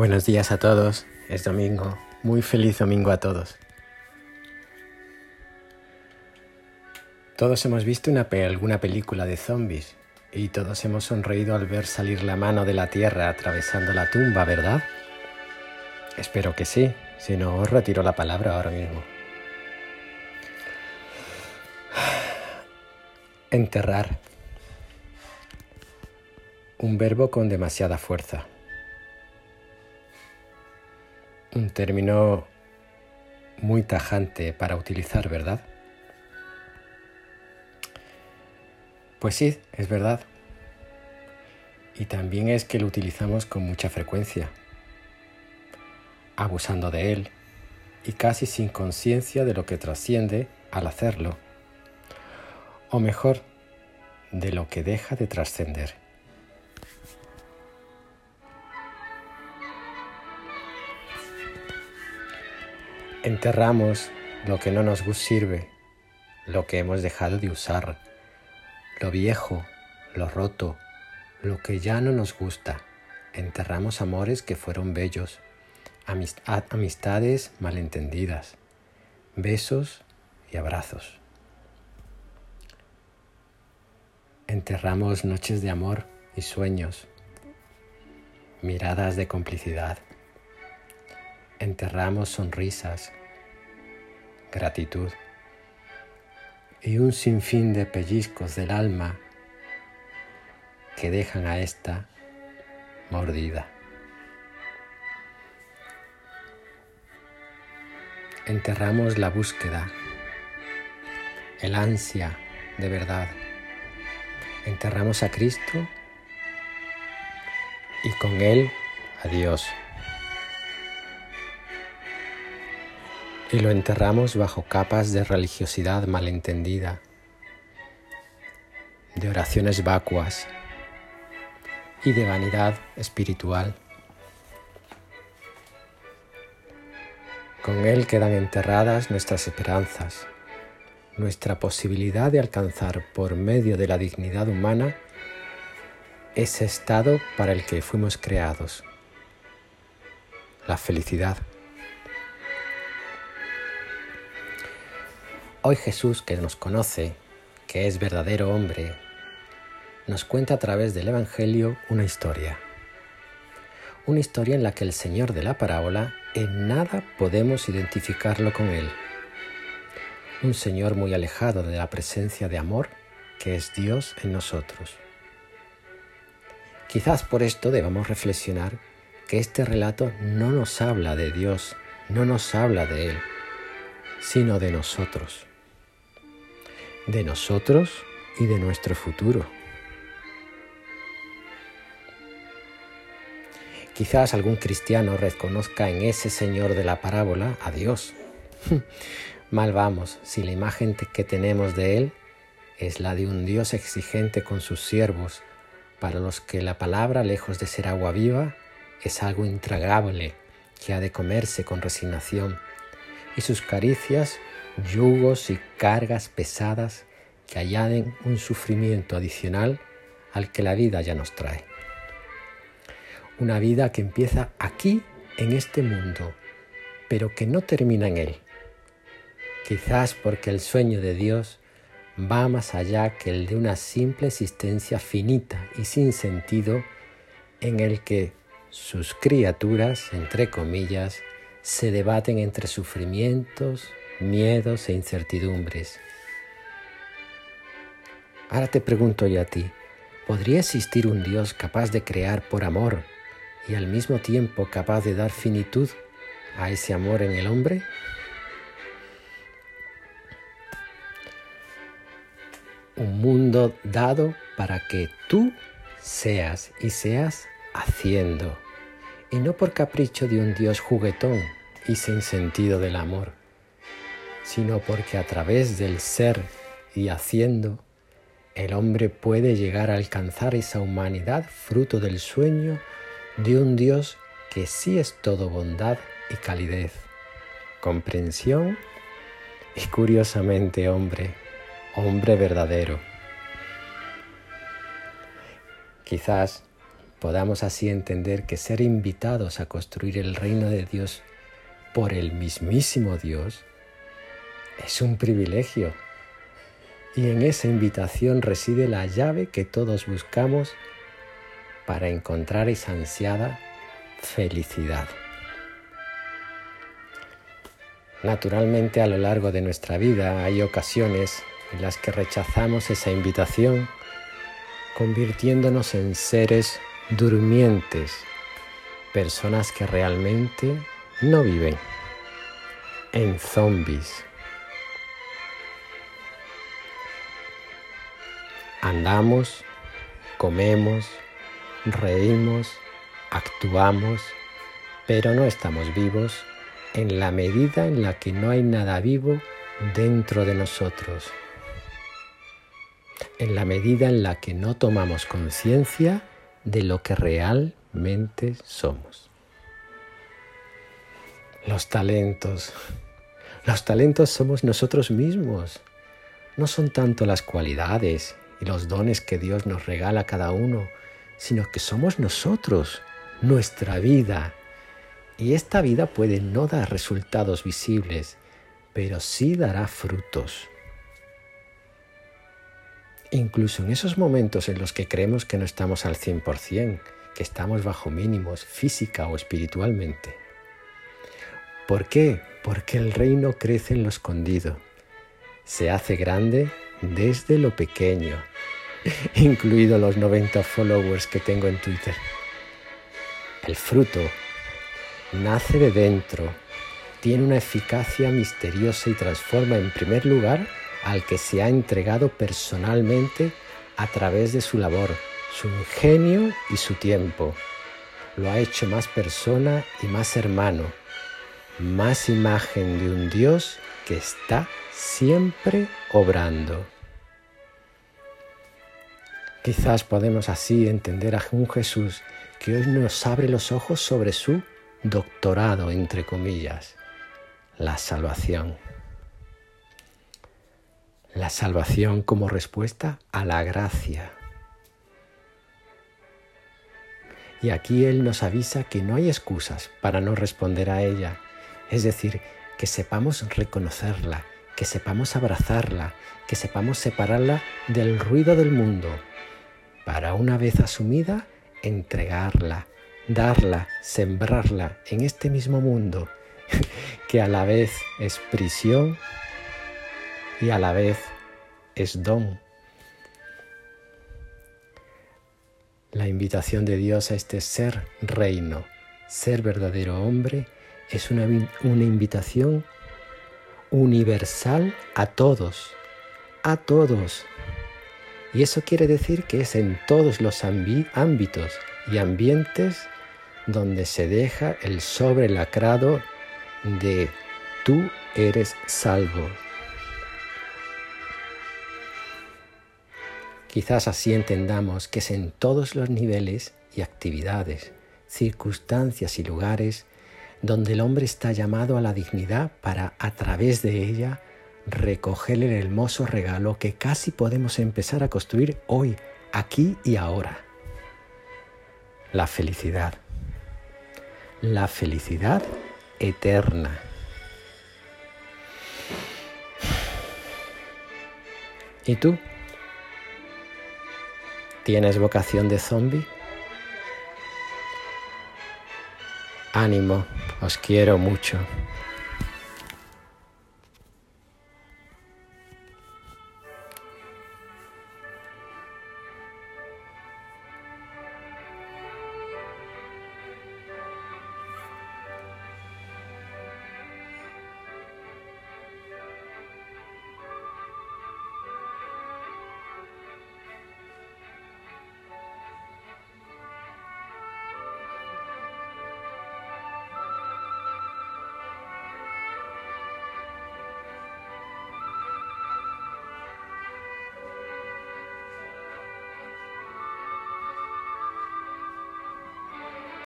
Buenos días a todos, es domingo, muy feliz domingo a todos. Todos hemos visto una alguna película de zombies y todos hemos sonreído al ver salir la mano de la tierra atravesando la tumba, ¿verdad? Espero que sí, si no os retiro la palabra ahora mismo. Enterrar. Un verbo con demasiada fuerza. Un término muy tajante para utilizar, ¿verdad? Pues sí, es verdad. Y también es que lo utilizamos con mucha frecuencia, abusando de él y casi sin conciencia de lo que trasciende al hacerlo, o mejor, de lo que deja de trascender. Enterramos lo que no nos sirve, lo que hemos dejado de usar, lo viejo, lo roto, lo que ya no nos gusta. Enterramos amores que fueron bellos, amistades malentendidas, besos y abrazos. Enterramos noches de amor y sueños, miradas de complicidad enterramos sonrisas, gratitud y un sinfín de pellizcos del alma que dejan a esta mordida. Enterramos la búsqueda, el ansia de verdad. Enterramos a Cristo y con Él a Dios. Y lo enterramos bajo capas de religiosidad malentendida, de oraciones vacuas y de vanidad espiritual. Con él quedan enterradas nuestras esperanzas, nuestra posibilidad de alcanzar por medio de la dignidad humana ese estado para el que fuimos creados, la felicidad. Hoy Jesús, que nos conoce, que es verdadero hombre, nos cuenta a través del Evangelio una historia. Una historia en la que el Señor de la parábola en nada podemos identificarlo con Él. Un Señor muy alejado de la presencia de amor que es Dios en nosotros. Quizás por esto debamos reflexionar que este relato no nos habla de Dios, no nos habla de Él, sino de nosotros de nosotros y de nuestro futuro. Quizás algún cristiano reconozca en ese Señor de la parábola a Dios. Mal vamos si la imagen que tenemos de Él es la de un Dios exigente con sus siervos, para los que la palabra, lejos de ser agua viva, es algo intragable que ha de comerse con resignación, y sus caricias yugos y cargas pesadas que añaden un sufrimiento adicional al que la vida ya nos trae. Una vida que empieza aquí, en este mundo, pero que no termina en él. Quizás porque el sueño de Dios va más allá que el de una simple existencia finita y sin sentido en el que sus criaturas, entre comillas, se debaten entre sufrimientos, miedos e incertidumbres. Ahora te pregunto yo a ti, ¿podría existir un Dios capaz de crear por amor y al mismo tiempo capaz de dar finitud a ese amor en el hombre? Un mundo dado para que tú seas y seas haciendo, y no por capricho de un Dios juguetón y sin sentido del amor sino porque a través del ser y haciendo, el hombre puede llegar a alcanzar esa humanidad fruto del sueño de un Dios que sí es todo bondad y calidez, comprensión y curiosamente hombre, hombre verdadero. Quizás podamos así entender que ser invitados a construir el reino de Dios por el mismísimo Dios es un privilegio. Y en esa invitación reside la llave que todos buscamos para encontrar esa ansiada felicidad. Naturalmente a lo largo de nuestra vida hay ocasiones en las que rechazamos esa invitación, convirtiéndonos en seres durmientes, personas que realmente no viven, en zombies. Andamos, comemos, reímos, actuamos, pero no estamos vivos en la medida en la que no hay nada vivo dentro de nosotros, en la medida en la que no tomamos conciencia de lo que realmente somos. Los talentos. Los talentos somos nosotros mismos. No son tanto las cualidades y los dones que Dios nos regala a cada uno, sino que somos nosotros, nuestra vida. Y esta vida puede no dar resultados visibles, pero sí dará frutos. Incluso en esos momentos en los que creemos que no estamos al 100%, que estamos bajo mínimos física o espiritualmente. ¿Por qué? Porque el reino crece en lo escondido. Se hace grande desde lo pequeño, incluido los 90 followers que tengo en Twitter. El fruto nace de dentro, tiene una eficacia misteriosa y transforma en primer lugar al que se ha entregado personalmente a través de su labor, su ingenio y su tiempo. Lo ha hecho más persona y más hermano, más imagen de un Dios que está siempre obrando. Quizás podemos así entender a un Jesús que hoy nos abre los ojos sobre su doctorado, entre comillas, la salvación. La salvación como respuesta a la gracia. Y aquí Él nos avisa que no hay excusas para no responder a ella. Es decir, que sepamos reconocerla, que sepamos abrazarla, que sepamos separarla del ruido del mundo, para una vez asumida, entregarla, darla, sembrarla en este mismo mundo, que a la vez es prisión y a la vez es don. La invitación de Dios a este ser reino, ser verdadero hombre, es una, una invitación universal a todos, a todos, y eso quiere decir que es en todos los ámbitos y ambientes donde se deja el sobrelacrado de tú eres salvo. Quizás así entendamos que es en todos los niveles y actividades, circunstancias y lugares donde el hombre está llamado a la dignidad para, a través de ella, recoger el hermoso regalo que casi podemos empezar a construir hoy, aquí y ahora. La felicidad. La felicidad eterna. ¿Y tú? ¿Tienes vocación de zombie? Ánimo, os quiero mucho.